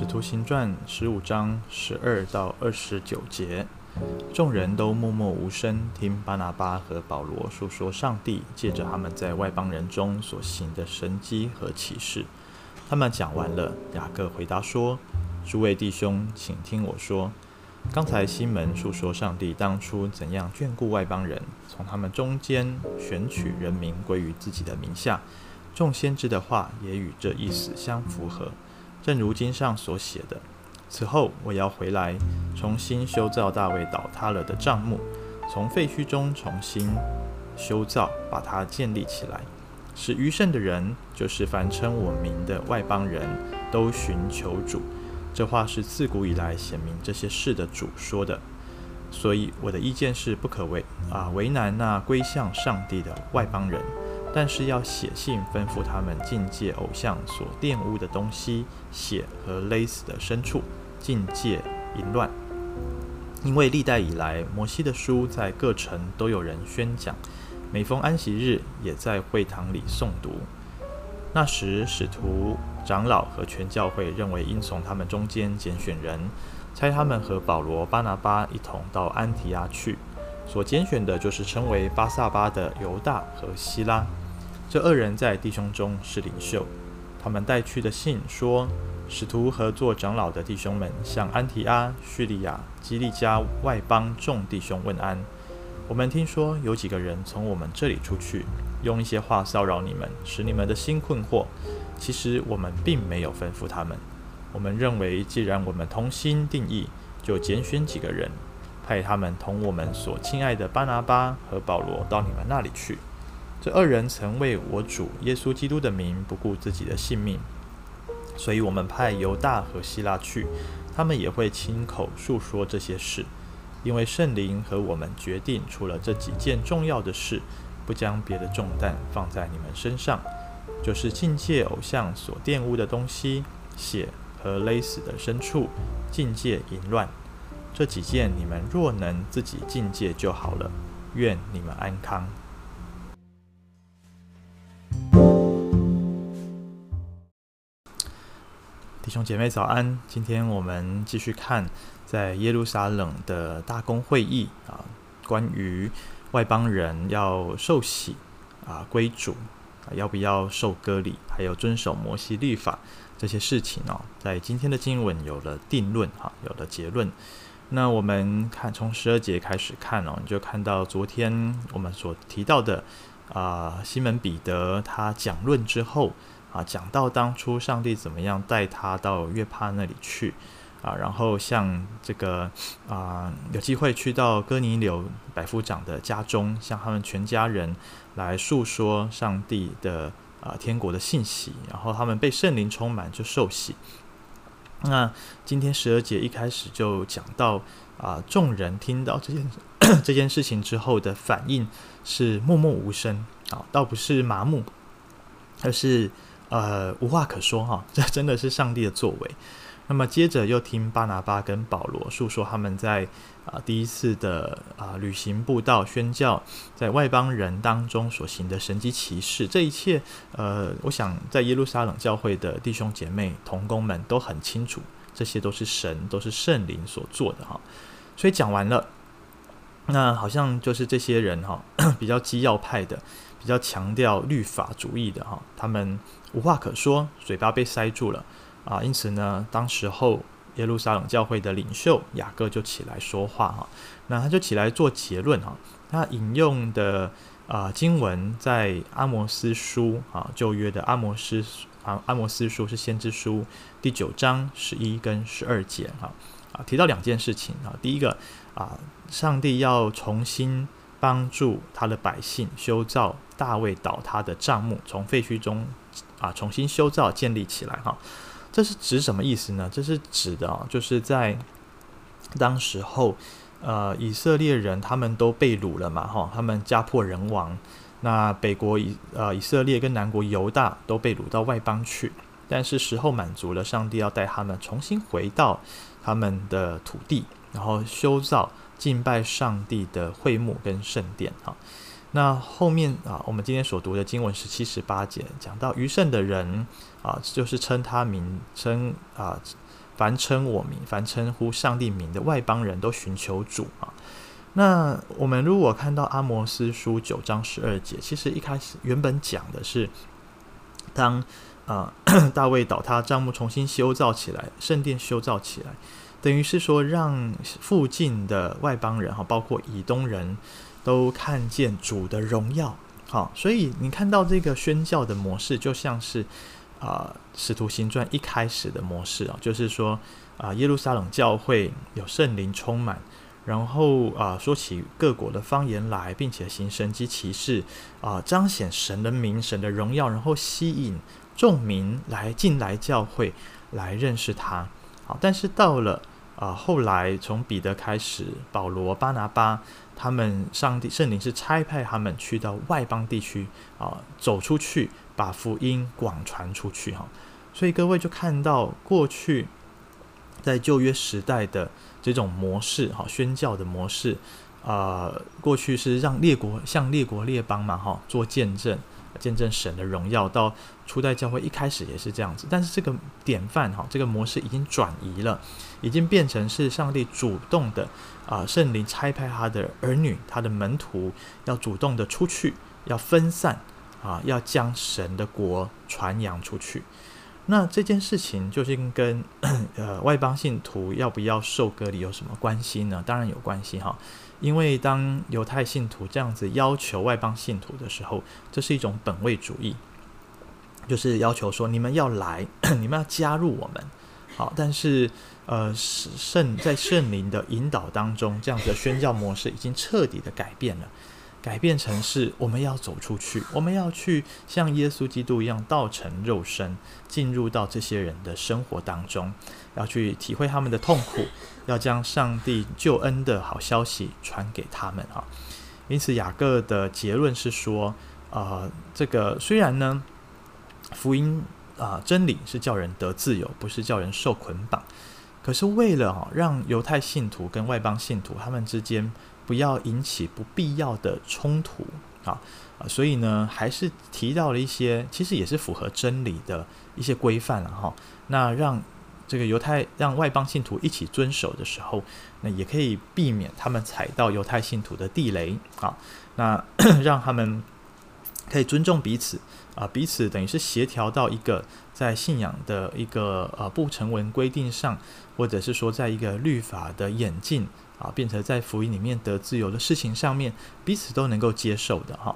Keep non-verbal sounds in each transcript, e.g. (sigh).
使徒行传十五章十二到二十九节，众人都默默无声，听巴拿巴和保罗述说上帝借着他们在外邦人中所行的神迹和启示。他们讲完了，雅各回答说：“诸位弟兄，请听我说。刚才西门述说上帝当初怎样眷顾外邦人，从他们中间选取人民归于自己的名下。众先知的话也与这意思相符合。”正如经上所写的，此后我要回来，重新修造大卫倒塌了的帐幕，从废墟中重新修造，把它建立起来，使余剩的人，就是凡称我名的外邦人都寻求主。这话是自古以来显明这些事的主说的。所以我的意见是，不可为啊为难那归向上帝的外邦人。但是要写信吩咐他们禁戒偶像所玷污的东西、血和勒死的牲畜，禁戒淫乱。因为历代以来，摩西的书在各城都有人宣讲，每逢安息日也在会堂里诵读。那时，使徒、长老和全教会认为应从他们中间拣选人，差他们和保罗、巴拿巴一同到安提亚去。所拣选的就是称为巴萨巴的犹大和希拉。这二人在弟兄中是领袖，他们带去的信说：使徒和作长老的弟兄们向安提阿、叙利亚、基利家外邦众弟兄问安。我们听说有几个人从我们这里出去，用一些话骚扰你们，使你们的心困惑。其实我们并没有吩咐他们。我们认为，既然我们同心定义，就拣选几个人，派他们同我们所亲爱的巴拿巴和保罗到你们那里去。这二人曾为我主耶稣基督的名不顾自己的性命，所以我们派犹大和希拉去，他们也会亲口述说这些事，因为圣灵和我们决定，除了这几件重要的事，不将别的重担放在你们身上，就是禁戒偶像所玷污的东西、血和勒死的牲畜、禁戒淫乱。这几件你们若能自己禁戒就好了。愿你们安康。弟兄姐妹早安，今天我们继续看在耶路撒冷的大公会议啊，关于外邦人要受洗啊归主啊，要不要受割礼，还有遵守摩西律法这些事情哦，在今天的经文有了定论哈，有了结论。那我们看从十二节开始看哦，你就看到昨天我们所提到的啊，西门彼得他讲论之后。啊，讲到当初上帝怎么样带他到约帕那里去，啊，然后像这个啊，有机会去到哥尼流百夫长的家中，向他们全家人来述说上帝的啊天国的信息，然后他们被圣灵充满就受洗。那今天十二节一开始就讲到啊，众人听到这件 (coughs) 这件事情之后的反应是默默无声啊，倒不是麻木，而是。呃，无话可说哈，(laughs) 这真的是上帝的作为。那么接着又听巴拿巴跟保罗述说他们在啊、第一次的啊、旅行布道宣教，在外邦人当中所行的神迹奇事，这一切呃，我想在耶路撒冷教会的弟兄姐妹同工们都很清楚，这些都是神，都是圣灵所做的哈。所以讲完了，那好像就是这些人哈，(coughs) 比较基要派的，比较强调律法主义的哈，他们。无话可说，嘴巴被塞住了啊！因此呢，当时候耶路撒冷教会的领袖雅各就起来说话哈，那他就起来做结论哈。他引用的啊经文在阿摩斯书啊，旧约的阿摩斯啊，阿摩斯书是先知书第九章十一跟十二节哈啊，提到两件事情啊，第一个啊，上帝要重新帮助他的百姓修造大卫倒塌的帐幕，从废墟中。啊，重新修造建立起来哈，这是指什么意思呢？这是指的，就是在当时候，呃，以色列人他们都被掳了嘛哈，他们家破人亡，那北国以呃以色列跟南国犹大都被掳到外邦去，但是时候满足了，上帝要带他们重新回到他们的土地，然后修造敬拜上帝的会幕跟圣殿哈。那后面啊，我们今天所读的经文是七十八节，讲到余剩的人啊，就是称他名称啊，凡称我名、凡称呼上帝名的外邦人都寻求主啊。那我们如果看到阿摩斯书九章十二节，其实一开始原本讲的是，当啊、(coughs) 大卫倒塌，帐幕重新修造起来，圣殿修造起来，等于是说让附近的外邦人哈，包括以东人都看见主的荣耀。好，所以你看到这个宣教的模式，就像是啊、《使徒行传》一开始的模式啊，就是说啊、耶路撒冷教会有圣灵充满。然后啊，说起各国的方言来，并且行神迹奇事啊，彰显神的名、神的荣耀，然后吸引众民来进来教会来认识他。好，但是到了啊后来，从彼得开始，保罗、巴拿巴他们，上帝圣灵是差派他们去到外邦地区啊，走出去，把福音广传出去。哈，所以各位就看到过去在旧约时代的。这种模式，哈，宣教的模式，啊、过去是让列国向列国列邦嘛，哈，做见证，见证神的荣耀。到初代教会一开始也是这样子，但是这个典范，哈，这个模式已经转移了，已经变成是上帝主动的，啊、圣灵差派他的儿女，他的门徒要主动的出去，要分散，啊，要将神的国传扬出去。那这件事情究竟跟呃外邦信徒要不要受割礼有什么关系呢？当然有关系哈，因为当犹太信徒这样子要求外邦信徒的时候，这是一种本位主义，就是要求说你们要来，(clears throat) 你们要加入我们。好，但是呃圣在圣灵的引导当中，这样子的宣教模式已经彻底的改变了。改变成是，我们要走出去，我们要去像耶稣基督一样道成肉身，进入到这些人的生活当中，要去体会他们的痛苦，要将上帝救恩的好消息传给他们啊。因此，雅各的结论是说，呃，这个虽然呢，福音啊、真理是叫人得自由，不是叫人受捆绑，可是为了啊让犹太信徒跟外邦信徒他们之间。不要引起不必要的冲突啊啊！所以呢，还是提到了一些其实也是符合真理的一些规范了哈。那让这个犹太让外邦信徒一起遵守的时候，那也可以避免他们踩到犹太信徒的地雷啊。那 (coughs) 让他们可以尊重彼此啊，彼此等于是协调到一个在信仰的一个呃不成文规定上，或者是说在一个律法的演进。啊，变成在福音里面得自由的事情上面，彼此都能够接受的哈。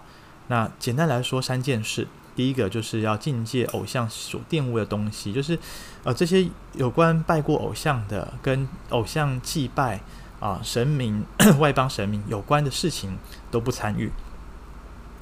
那简单来说，三件事，第一个就是要禁戒偶像所玷污的东西，就是呃这些有关拜过偶像的、跟偶像祭拜啊神明、(coughs) 外邦神明有关的事情都不参与。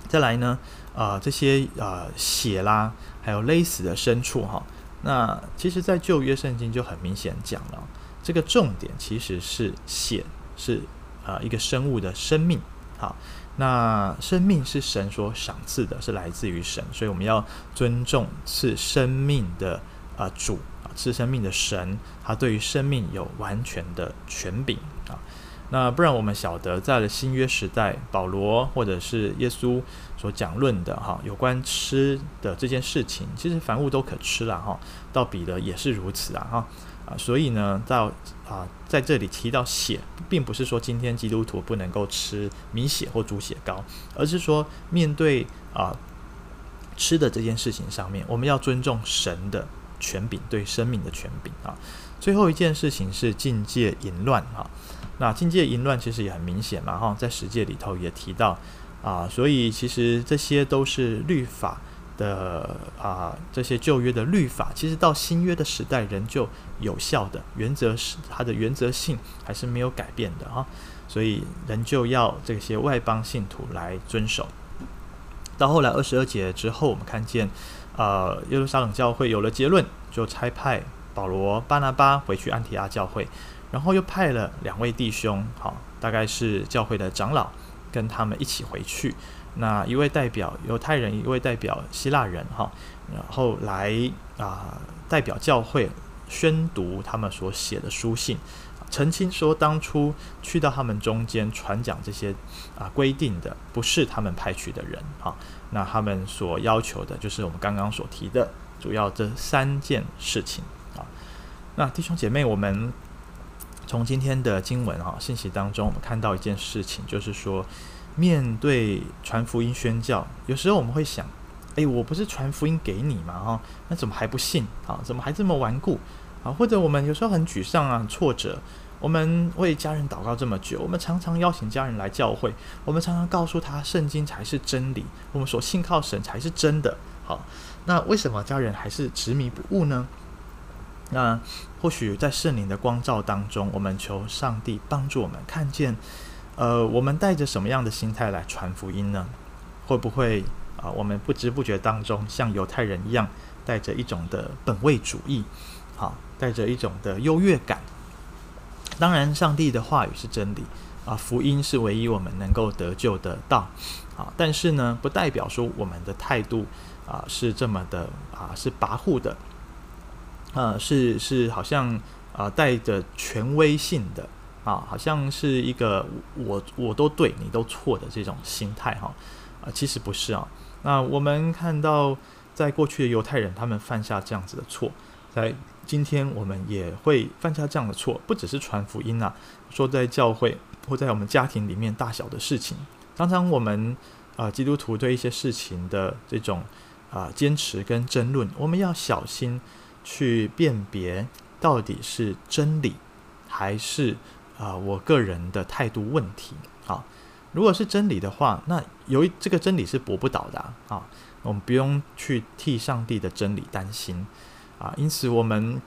再来呢，呃、这些、呃、血啦，还有勒死的牲畜哈。那其实，在旧约圣经就很明显讲了。这个重点其实是显，是啊、一个生物的生命。好，那生命是神所赏赐的，是来自于神，所以我们要尊重赐生命的啊、主啊，赐生命的神，他对于生命有完全的权柄啊。那不然我们晓得，在了新约时代，保罗或者是耶稣所讲论的哈，有关吃的这件事情，其实凡物都可吃了哈。到彼得也是如此啊哈。啊，所以呢，到啊，在这里提到血，并不是说今天基督徒不能够吃米血或猪血糕，而是说面对啊吃的这件事情上面，我们要尊重神的权柄，对生命的权柄啊。最后一件事情是境界淫乱啊，那境界淫乱其实也很明显嘛哈，在十诫里头也提到啊，所以其实这些都是律法。的啊，这些旧约的律法，其实到新约的时代仍旧有效的，原则是它的原则性还是没有改变的啊，所以仍旧要这些外邦信徒来遵守。到后来二十二节之后，我们看见啊，耶路撒冷教会有了结论，就差派保罗、巴拿巴回去安提阿教会，然后又派了两位弟兄，好，大概是教会的长老，跟他们一起回去。那一位代表犹太人，一位代表希腊人，哈，然后来啊代表教会宣读他们所写的书信，澄清说当初去到他们中间传讲这些啊规定的不是他们派去的人，哈，那他们所要求的就是我们刚刚所提的主要这三件事情啊。那弟兄姐妹，我们从今天的经文哈信息当中，我们看到一件事情，就是说，面对传福音宣教，有时候我们会想，诶，我不是传福音给你吗？哈，那怎么还不信啊？怎么还这么顽固啊？或者我们有时候很沮丧啊，挫折。我们为家人祷告这么久，我们常常邀请家人来教会，我们常常告诉他，圣经才是真理，我们所信靠神才是真的。好，那为什么家人还是执迷不悟呢？那或许在圣灵的光照当中，我们求上帝帮助我们看见，呃，我们带着什么样的心态来传福音呢？会不会啊、我们不知不觉当中像犹太人一样，带着一种的本位主义，好，带着一种的优越感。当然，上帝的话语是真理啊，福音是唯一我们能够得救的道啊。但是呢，不代表说我们的态度啊是这么的啊，是跋扈的。呃，是是，好像啊，带着权威性的啊，好像是一个我我都对你都错的这种心态哈啊，其实不是啊。那我们看到，在过去的犹太人，他们犯下这样子的错，在今天我们也会犯下这样的错，不只是传福音啊，说在教会或在我们家庭里面大小的事情，常常我们啊基督徒对一些事情的这种啊坚持跟争论，我们要小心。去辨别到底是真理还是啊、我个人的态度问题啊？如果是真理的话，那由于这个真理是驳不倒的，啊，我们不用去替上帝的真理担心啊。因此，我们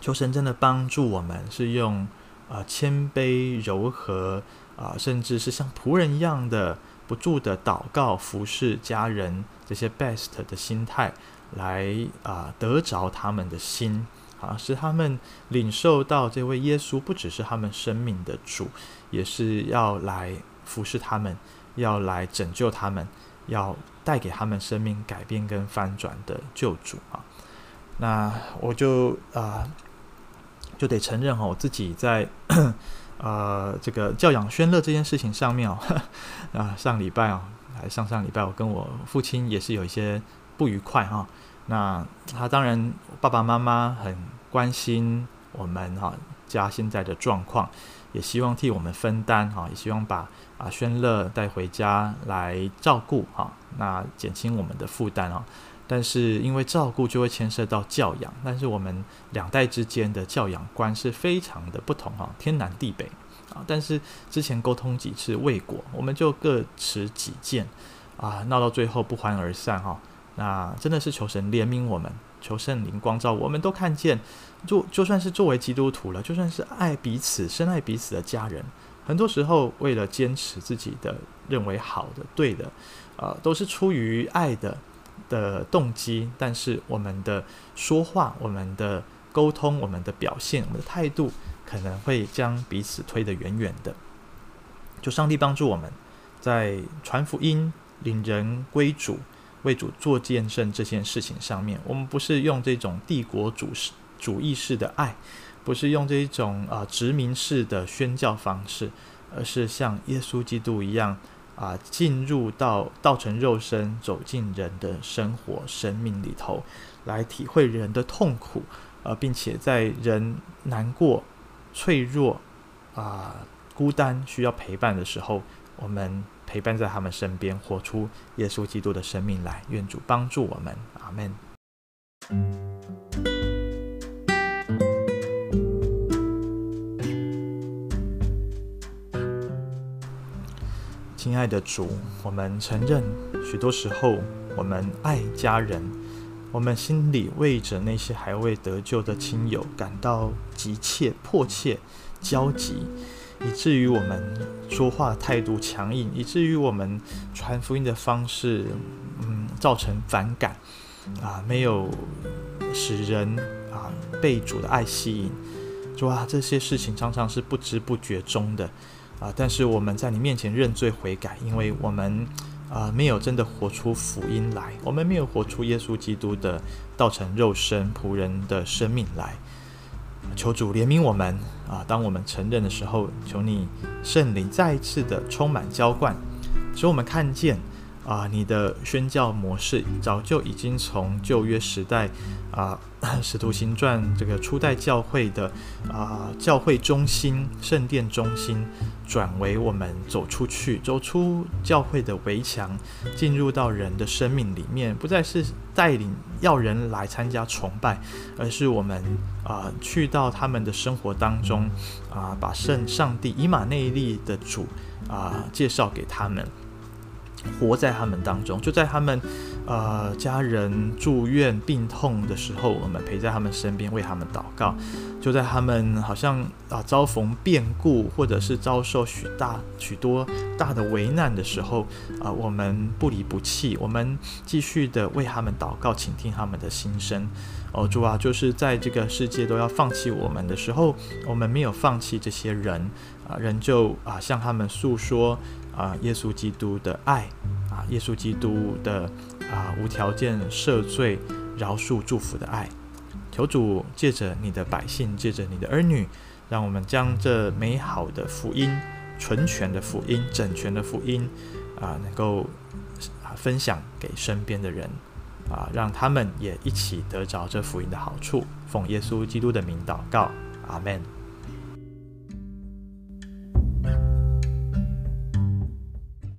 求神真的帮助我们，是用啊谦卑柔和啊，甚至是像仆人一样的不住的祷告、服侍家人这些 best 的心态。来啊，得着他们的心啊，使他们领受到这位耶稣不只是他们生命的主，也是要来服侍他们，要来拯救他们，要带给他们生命改变跟翻转的救主啊。那我就啊，就得承认哈，我自己在 (clears throat) 呃这个教养宣乐这件事情上面哦，(laughs) 啊上礼拜啊，还上上礼拜，我跟我父亲也是有一些不愉快哈。那他当然，爸爸妈妈很关心我们哈家现在的状况，也希望替我们分担哈，也希望把啊宣乐带回家来照顾哈，那减轻我们的负担啊。但是因为照顾就会牵涉到教养，但是我们两代之间的教养观是非常的不同哈，天南地北啊。但是之前沟通几次未果，我们就各持己见啊，闹到最后不欢而散哈。那真的是求神怜悯我们，求圣灵光照，我们都看见，就就算是作为基督徒了，就算是爱彼此、深爱彼此的家人，很多时候为了坚持自己的认为好的、对的，呃，都是出于爱的的动机，但是我们的说话、我们的沟通、我们的表现、我们的态度，可能会将彼此推得远远的。就上帝帮助我们，在传福音、领人归主。为主做见证这件事情上面，我们不是用这种帝国主主义式的爱，不是用这种啊、殖民式的宣教方式，而是像耶稣基督一样啊、进入到道成肉身，走进人的生活生命里头，来体会人的痛苦，呃，并且在人难过、脆弱啊、孤单需要陪伴的时候，我们。陪伴在他们身边，活出耶稣基督的生命来。愿主帮助我们，阿门。亲爱的主，我们承认，许多时候我们爱家人，我们心里为着那些还未得救的亲友感到急切、迫切、焦急。以至于我们说话态度强硬，以至于我们传福音的方式，嗯，造成反感，啊，没有使人啊被主的爱吸引，主啊，这些事情常常是不知不觉中的，啊，但是我们在你面前认罪悔改，因为我们啊没有真的活出福音来，我们没有活出耶稣基督的道成肉身仆人的生命来。求主怜悯我们啊！当我们承认的时候，求你圣灵再一次的充满浇灌，使我们看见啊，你的宣教模式早就已经从旧约时代啊，(coughs)《使徒行传》这个初代教会的啊教会中心、圣殿中心，转为我们走出去，走出教会的围墙，进入到人的生命里面，不再是带领要人来参加崇拜，而是我们啊去到他们的生活当中啊，把圣上帝以马内利的主啊介绍给他们。活在他们当中，就在他们，呃，家人住院病痛的时候，我们陪在他们身边，为他们祷告；就在他们好像啊遭逢变故，或者是遭受许大许多大的危难的时候，啊，我们不离不弃，我们继续的为他们祷告，倾听他们的心声。哦，主啊，就是在这个世界都要放弃我们的时候，我们没有放弃这些人，啊，仍旧啊向他们诉说。啊，耶稣基督的爱，啊，耶稣基督的啊无条件赦罪、饶恕、祝福的爱，求主借着你的百姓，借着你的儿女，让我们将这美好的福音、纯全的福音、整全的福音，啊，能够啊分享给身边的人，啊，让他们也一起得着这福音的好处。奉耶稣基督的名祷告，阿门。